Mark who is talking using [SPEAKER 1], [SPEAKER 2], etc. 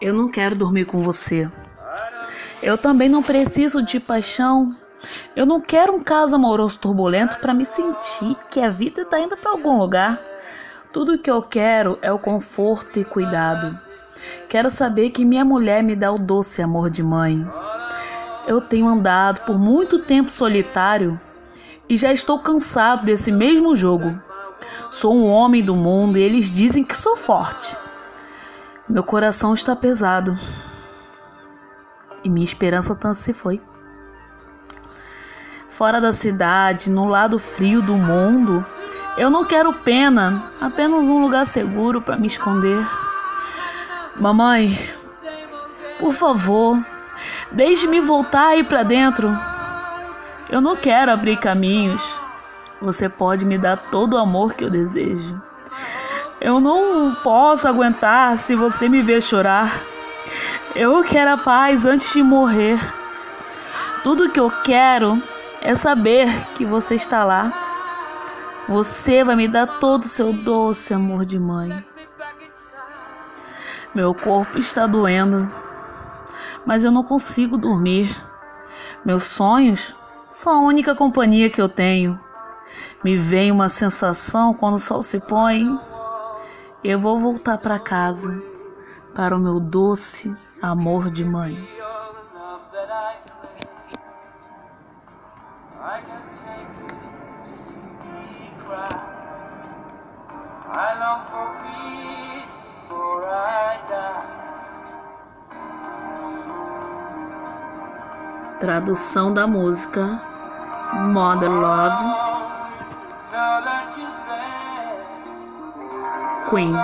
[SPEAKER 1] Eu não quero dormir com você. Eu também não preciso de paixão. Eu não quero um caso amoroso turbulento para me sentir que a vida está indo para algum lugar. Tudo que eu quero é o conforto e cuidado. Quero saber que minha mulher me dá o doce amor de mãe. Eu tenho andado por muito tempo solitário e já estou cansado desse mesmo jogo. Sou um homem do mundo e eles dizem que sou forte. Meu coração está pesado e minha esperança tanto se foi. Fora da cidade, no lado frio do mundo, eu não quero pena, apenas um lugar seguro para me esconder. Mamãe, por favor, deixe-me voltar aí para dentro. Eu não quero abrir caminhos. Você pode me dar todo o amor que eu desejo. Eu não posso aguentar se você me ver chorar. Eu quero a paz antes de morrer. Tudo que eu quero é saber que você está lá. Você vai me dar todo o seu doce amor de mãe. Meu corpo está doendo, mas eu não consigo dormir. Meus sonhos são a única companhia que eu tenho. Me vem uma sensação quando o sol se põe. Eu vou voltar para casa, para o meu doce amor de mãe. Tradução da música Mother Love Queen.